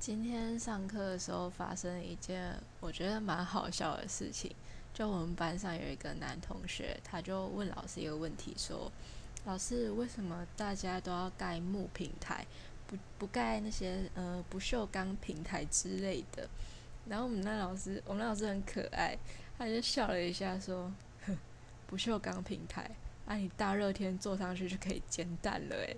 今天上课的时候发生了一件我觉得蛮好笑的事情，就我们班上有一个男同学，他就问老师一个问题，说老师为什么大家都要盖木平台，不不盖那些呃不锈钢平台之类的。然后我们那老师，我们老师很可爱，他就笑了一下，说：‘哼，不锈钢平台啊，你大热天坐上去就可以煎蛋了诶’。